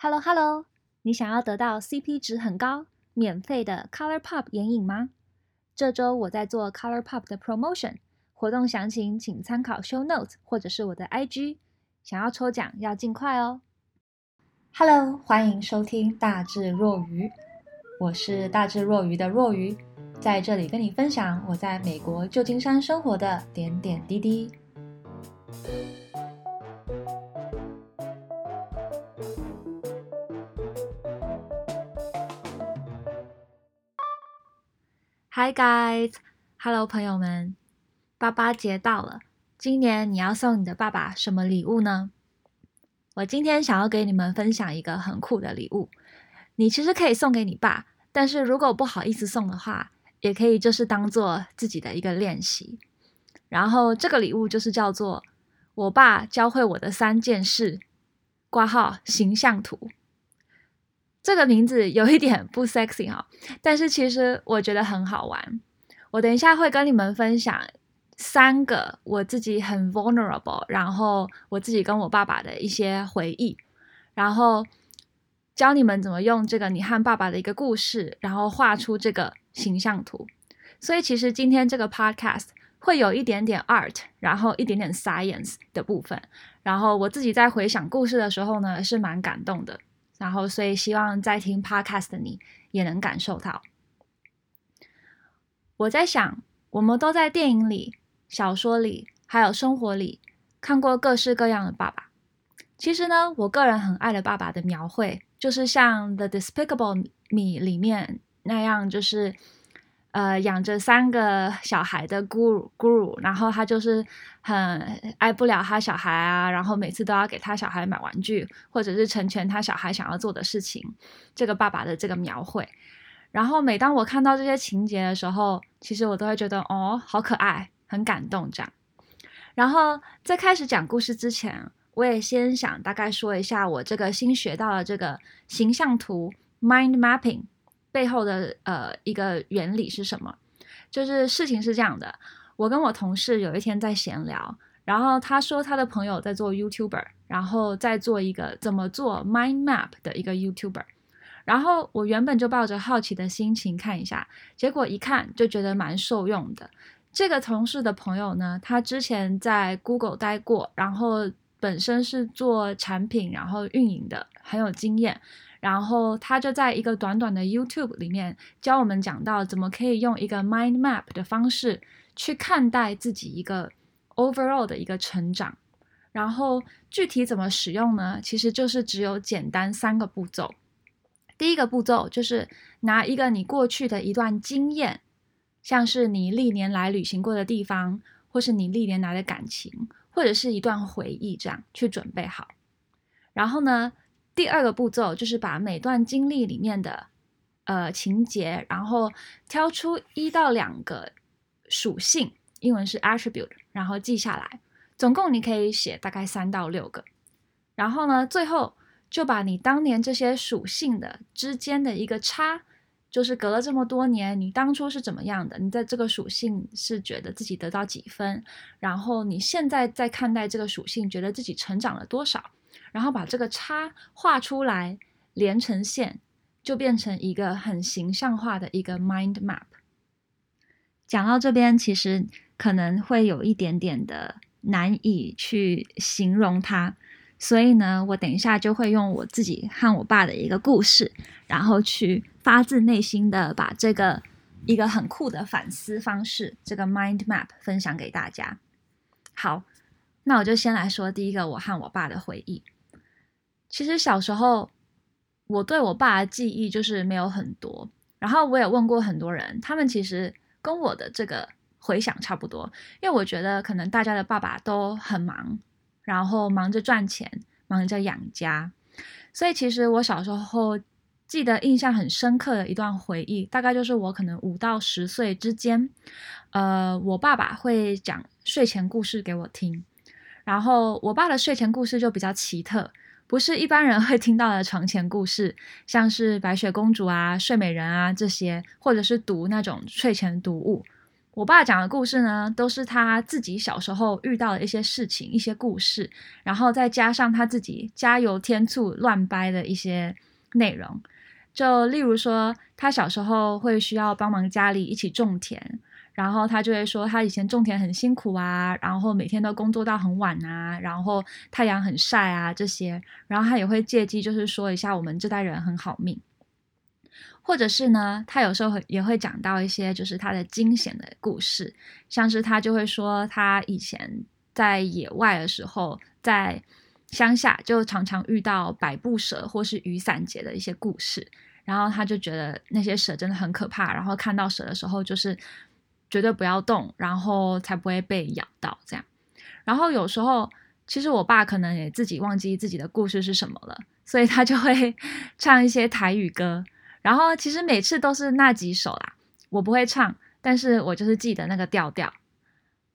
Hello Hello，你想要得到 CP 值很高、免费的 ColorPop 眼影吗？这周我在做 ColorPop 的 promotion，活动详情请参考 show notes 或者是我的 IG。想要抽奖要尽快哦。Hello，欢迎收听大智若愚，我是大智若愚的若愚，在这里跟你分享我在美国旧金山生活的点点滴滴。Hi guys，Hello 朋友们，爸爸节到了，今年你要送你的爸爸什么礼物呢？我今天想要给你们分享一个很酷的礼物，你其实可以送给你爸，但是如果不好意思送的话，也可以就是当做自己的一个练习。然后这个礼物就是叫做我爸教会我的三件事，挂号形象图。这个名字有一点不 sexy 哈，但是其实我觉得很好玩。我等一下会跟你们分享三个我自己很 vulnerable，然后我自己跟我爸爸的一些回忆，然后教你们怎么用这个你和爸爸的一个故事，然后画出这个形象图。所以其实今天这个 podcast 会有一点点 art，然后一点点 science 的部分。然后我自己在回想故事的时候呢，是蛮感动的。然后，所以希望在听 Podcast 的你也能感受到。我在想，我们都在电影里、小说里，还有生活里看过各式各样的爸爸。其实呢，我个人很爱的爸爸的描绘，就是像《The Despicable Me》里面那样，就是。呃，养着三个小孩的 Guru Guru，然后他就是很爱不了他小孩啊，然后每次都要给他小孩买玩具，或者是成全他小孩想要做的事情。这个爸爸的这个描绘，然后每当我看到这些情节的时候，其实我都会觉得哦，好可爱，很感动这样。然后在开始讲故事之前，我也先想大概说一下我这个新学到的这个形象图 Mind Mapping。背后的呃一个原理是什么？就是事情是这样的，我跟我同事有一天在闲聊，然后他说他的朋友在做 YouTuber，然后在做一个怎么做 Mind Map 的一个 YouTuber，然后我原本就抱着好奇的心情看一下，结果一看就觉得蛮受用的。这个同事的朋友呢，他之前在 Google 待过，然后本身是做产品然后运营的，很有经验。然后他就在一个短短的 YouTube 里面教我们讲到怎么可以用一个 mind map 的方式去看待自己一个 overall 的一个成长。然后具体怎么使用呢？其实就是只有简单三个步骤。第一个步骤就是拿一个你过去的一段经验，像是你历年来旅行过的地方，或是你历年来的感情，或者是一段回忆，这样去准备好。然后呢，第二个步骤就是把每段经历里面的呃情节，然后挑出一到两个属性，英文是 attribute，然后记下来。总共你可以写大概三到六个。然后呢，最后就把你当年这些属性的之间的一个差，就是隔了这么多年，你当初是怎么样的？你在这个属性是觉得自己得到几分？然后你现在在看待这个属性，觉得自己成长了多少？然后把这个叉画出来，连成线，就变成一个很形象化的一个 mind map。讲到这边，其实可能会有一点点的难以去形容它，所以呢，我等一下就会用我自己和我爸的一个故事，然后去发自内心的把这个一个很酷的反思方式，这个 mind map 分享给大家。好，那我就先来说第一个我和我爸的回忆。其实小时候，我对我爸的记忆就是没有很多。然后我也问过很多人，他们其实跟我的这个回想差不多。因为我觉得可能大家的爸爸都很忙，然后忙着赚钱，忙着养家。所以其实我小时候记得印象很深刻的一段回忆，大概就是我可能五到十岁之间，呃，我爸爸会讲睡前故事给我听。然后我爸的睡前故事就比较奇特。不是一般人 会听到的床前故事，像是白雪公主啊、睡美人啊这些，或者是读那种睡前读物。我爸讲的故事呢，都是他自己小时候遇到的一些事情、一些故事，然后再加上他自己加油添醋乱掰的一些内容。就例如说，他小时候会需要帮忙家里一起种田，然后他就会说他以前种田很辛苦啊，然后每天都工作到很晚啊，然后太阳很晒啊这些，然后他也会借机就是说一下我们这代人很好命。或者是呢，他有时候也会讲到一些就是他的惊险的故事，像是他就会说他以前在野外的时候，在乡下就常常遇到百步蛇或是雨伞节的一些故事，然后他就觉得那些蛇真的很可怕，然后看到蛇的时候就是绝对不要动，然后才不会被咬到这样。然后有时候其实我爸可能也自己忘记自己的故事是什么了，所以他就会 唱一些台语歌。然后其实每次都是那几首啦，我不会唱，但是我就是记得那个调调。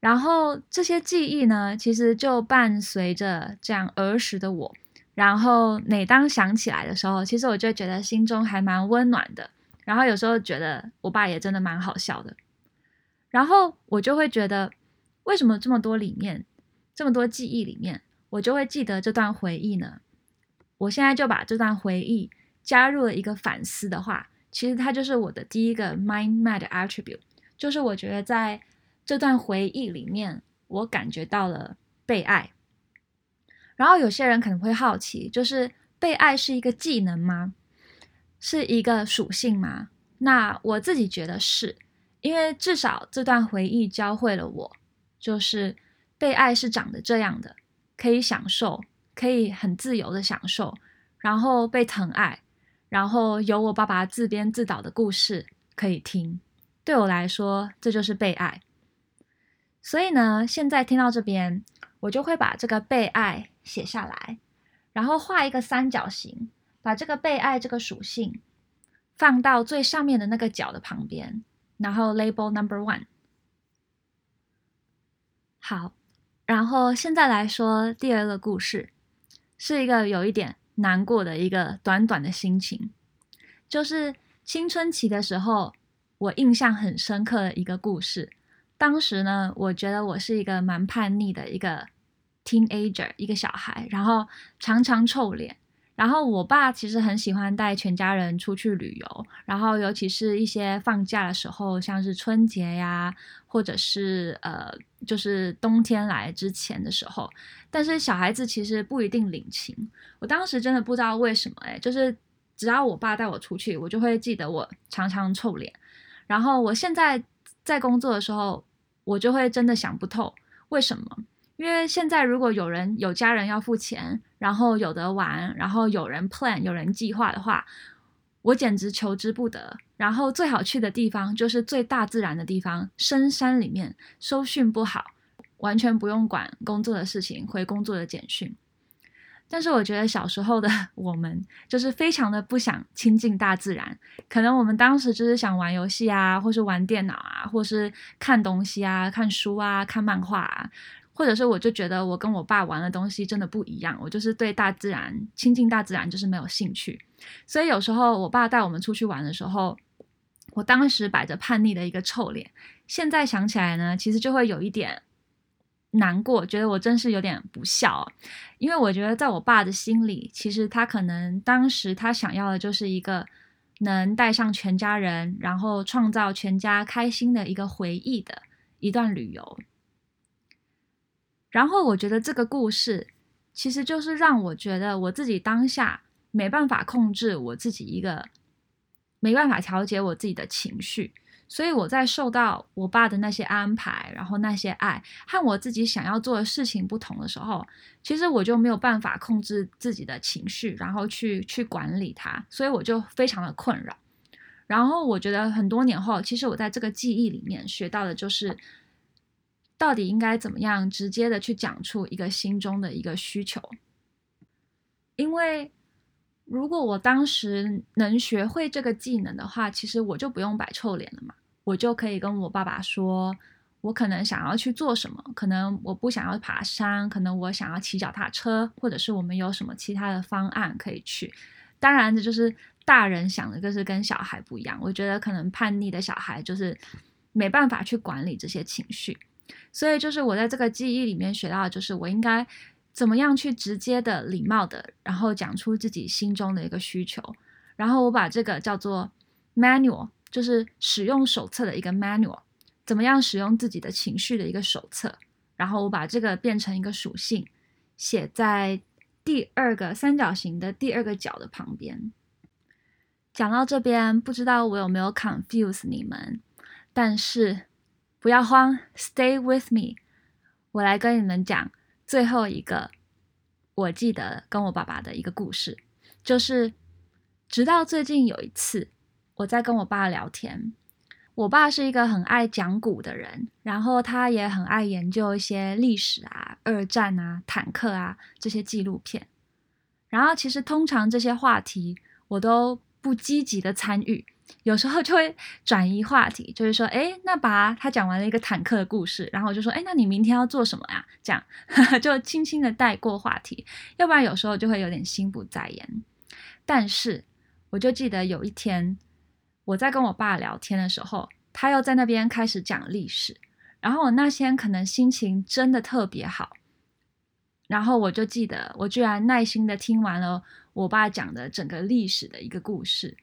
然后这些记忆呢，其实就伴随着这样儿时的我。然后每当想起来的时候，其实我就觉得心中还蛮温暖的。然后有时候觉得我爸也真的蛮好笑的。然后我就会觉得，为什么这么多里面，这么多记忆里面，我就会记得这段回忆呢？我现在就把这段回忆。加入了一个反思的话，其实它就是我的第一个 mind map attribute，就是我觉得在这段回忆里面，我感觉到了被爱。然后有些人可能会好奇，就是被爱是一个技能吗？是一个属性吗？那我自己觉得是，因为至少这段回忆教会了我，就是被爱是长得这样的，可以享受，可以很自由的享受，然后被疼爱。然后有我爸爸自编自导的故事可以听，对我来说这就是被爱。所以呢，现在听到这边，我就会把这个被爱写下来，然后画一个三角形，把这个被爱这个属性放到最上面的那个角的旁边，然后 label number one。好，然后现在来说第二个故事，是一个有一点。难过的一个短短的心情，就是青春期的时候，我印象很深刻的一个故事。当时呢，我觉得我是一个蛮叛逆的一个 teenager，一个小孩，然后常常臭脸。然后我爸其实很喜欢带全家人出去旅游，然后尤其是一些放假的时候，像是春节呀，或者是呃，就是冬天来之前的时候。但是小孩子其实不一定领情。我当时真的不知道为什么，哎，就是只要我爸带我出去，我就会记得我常常臭脸。然后我现在在工作的时候，我就会真的想不透为什么。因为现在如果有人有家人要付钱，然后有得玩，然后有人 plan 有人计划的话，我简直求之不得。然后最好去的地方就是最大自然的地方，深山里面，收讯不好，完全不用管工作的事情，回工作的简讯。但是我觉得小时候的 我们就是非常的不想亲近大自然，可能我们当时就是想玩游戏啊，或是玩电脑啊，或是看东西啊，看书啊，看漫画啊。或者是我就觉得我跟我爸玩的东西真的不一样，我就是对大自然亲近大自然就是没有兴趣，所以有时候我爸带我们出去玩的时候，我当时摆着叛逆的一个臭脸，现在想起来呢，其实就会有一点难过，觉得我真是有点不孝，因为我觉得在我爸的心里，其实他可能当时他想要的就是一个能带上全家人，然后创造全家开心的一个回忆的一段旅游。然后我觉得这个故事其实就是让我觉得我自己当下没办法控制我自己一个，没办法调节我自己的情绪，所以我在受到我爸的那些安排，然后那些爱和我自己想要做的事情不同的时候，其实我就没有办法控制自己的情绪，然后去去管理它，所以我就非常的困扰。然后我觉得很多年后，其实我在这个记忆里面学到的就是。到底应该怎么样直接的去讲出一个心中的一个需求？因为如果我当时能学会这个技能的话，其实我就不用摆臭脸了嘛，我就可以跟我爸爸说，我可能想要去做什么，可能我不想要爬山，可能我想要骑脚踏车，或者是我们有什么其他的方案可以去。当然，这就是大人想的，就是跟小孩不一样。我觉得可能叛逆的小孩就是。没办法去管理这些情绪。所以就是我在这个记忆里面学到的，就是我应该怎么样去直接的、礼貌的，然后讲出自己心中的一个需求。然后我把这个叫做 manual，就是使用手册的一个 manual，怎么样使用自己的情绪的一个手册。然后我把这个变成一个属性，写在第二个三角形的第二个角的旁边。讲到这边，不知道我有没有 confuse 你们，但是。不要慌，Stay with me。我来跟你们讲最后一个我记得跟我爸爸的一个故事，就是直到最近有一次我在跟我爸聊天，我爸是一个很爱讲古的人，然后他也很爱研究一些历史啊、二战啊、坦克啊这些纪录片，然后其实通常这些话题我都不积极的参与。有时候就会转移话题，就是说，诶，那把他讲完了一个坦克的故事，然后我就说，诶，那你明天要做什么呀？这样呵呵 就轻轻的带过话题，要不然有时候就会有点心不在焉。但是我就记得有一天我在跟我爸聊天的时候，他又在那边开始讲历史，然后我那天可能心情真的特别好，然后我就记得我居然耐心的听完了我爸讲的整个历史的一个故事。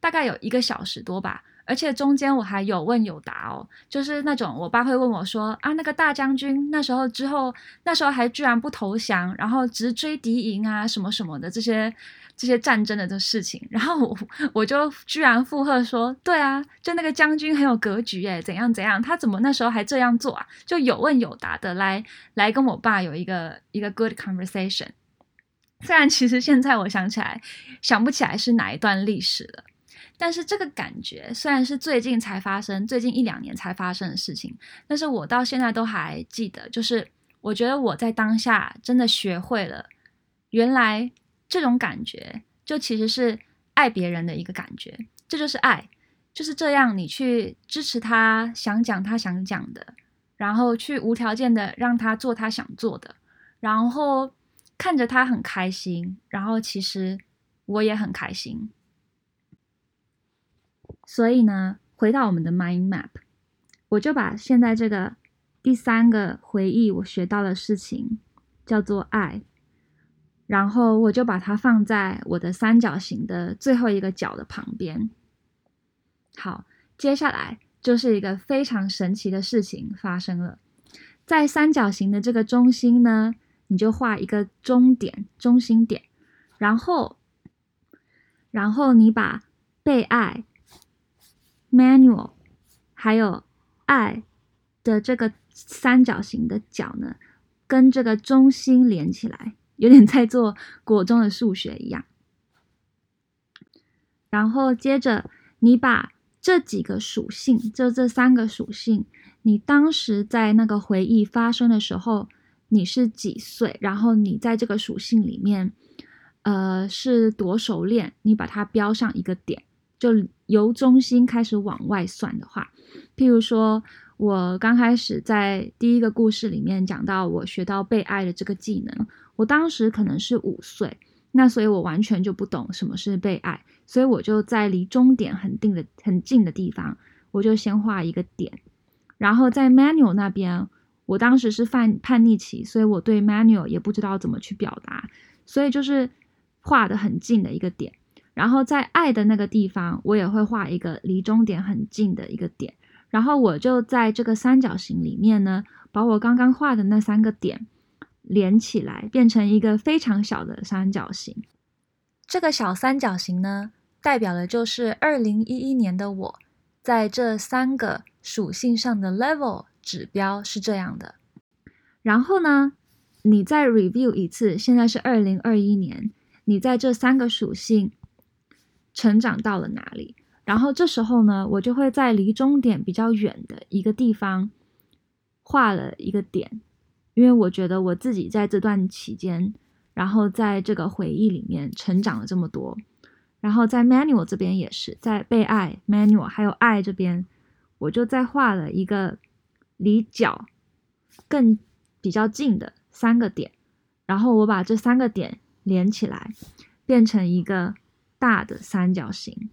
大概有一个小时多吧，而且中间我还有问有答哦，就是那种我爸会问我说啊，那个大将军那时候之后，那时候还居然不投降，然后直追敌营啊，什么什么的这些这些战争的这事情，然后我我就居然附和说，对啊，就那个将军很有格局诶，怎样怎样，他怎么那时候还这样做啊？就有问有答的来来跟我爸有一个一个 good conversation，虽然其实现在我想起来想不起来是哪一段历史了。但是这个感觉虽然是最近才发生，最近一两年才发生的事情，但是我到现在都还记得。就是我觉得我在当下真的学会了，原来这种感觉就其实是爱别人的一个感觉，这就是爱，就是这样，你去支持他想讲他想讲的，然后去无条件的让他做他想做的，然后看着他很开心，然后其实我也很开心。所以呢，回到我们的 mind map，我就把现在这个第三个回忆我学到的事情叫做爱，然后我就把它放在我的三角形的最后一个角的旁边。好，接下来就是一个非常神奇的事情发生了，在三角形的这个中心呢，你就画一个中点、中心点，然后，然后你把被爱。Manual，还有爱的这个三角形的角呢，跟这个中心连起来，有点在做国中的数学一样。然后接着你把这几个属性，就这三个属性，你当时在那个回忆发生的时候，你是几岁？然后你在这个属性里面，呃，是多熟练？你把它标上一个点。就由中心开始往外算的话，譬如说，我刚开始在第一个故事里面讲到我学到被爱的这个技能，我当时可能是五岁，那所以我完全就不懂什么是被爱，所以我就在离终点很定的很近的地方，我就先画一个点，然后在 manual 那边，我当时是犯叛逆期，所以我对 manual 也不知道怎么去表达，所以就是画的很近的一个点。然后在爱的那个地方，我也会画一个离终点很近的一个点。然后我就在这个三角形里面呢，把我刚刚画的那三个点连起来，变成一个非常小的三角形。这个小三角形呢，代表的就是二零一一年的我，在这三个属性上的 level 指标是这样的。然后呢，你再 review 一次，现在是二零二一年，你在这三个属性。成长到了哪里？然后这时候呢，我就会在离终点比较远的一个地方画了一个点，因为我觉得我自己在这段期间，然后在这个回忆里面成长了这么多。然后在 manual 这边也是，在被爱 manual 还有爱这边，我就再画了一个离角更比较近的三个点，然后我把这三个点连起来，变成一个。大的三角形，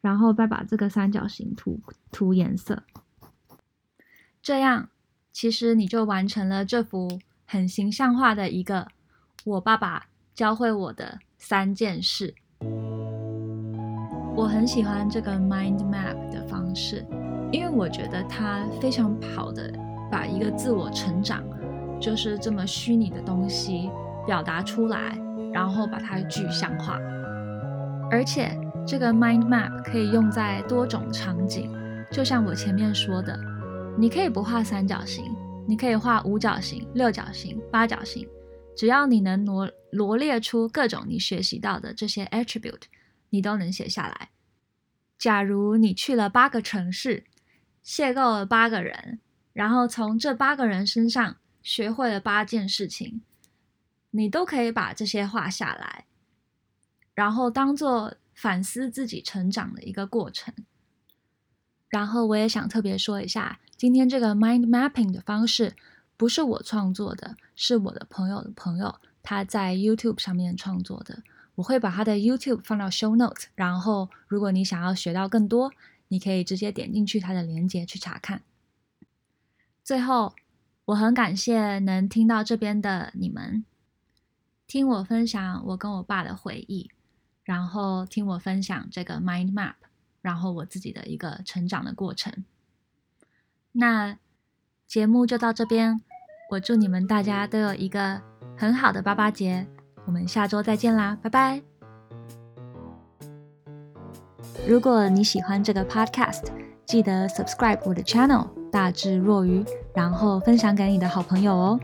然后再把这个三角形涂涂颜色。这样，其实你就完成了这幅很形象化的一个我爸爸教会我的三件事。我很喜欢这个 mind map 的方式，因为我觉得它非常好的把一个自我成长，就是这么虚拟的东西表达出来，然后把它具象化。而且这个 mind map 可以用在多种场景，就像我前面说的，你可以不画三角形，你可以画五角形、六角形、八角形，只要你能罗罗列出各种你学习到的这些 attribute。你都能写下来。假如你去了八个城市，邂逅了八个人，然后从这八个人身上学会了八件事情，你都可以把这些画下来，然后当做反思自己成长的一个过程。然后我也想特别说一下，今天这个 mind mapping 的方式不是我创作的，是我的朋友的朋友他在 YouTube 上面创作的。我会把他的 YouTube 放到 Show note 然后如果你想要学到更多，你可以直接点进去他的链接去查看。最后，我很感谢能听到这边的你们，听我分享我跟我爸的回忆，然后听我分享这个 Mind Map，然后我自己的一个成长的过程。那节目就到这边，我祝你们大家都有一个很好的爸爸节。我们下周再见啦，拜拜！如果你喜欢这个 podcast，记得 subscribe 我的 channel 大智若愚，然后分享给你的好朋友哦。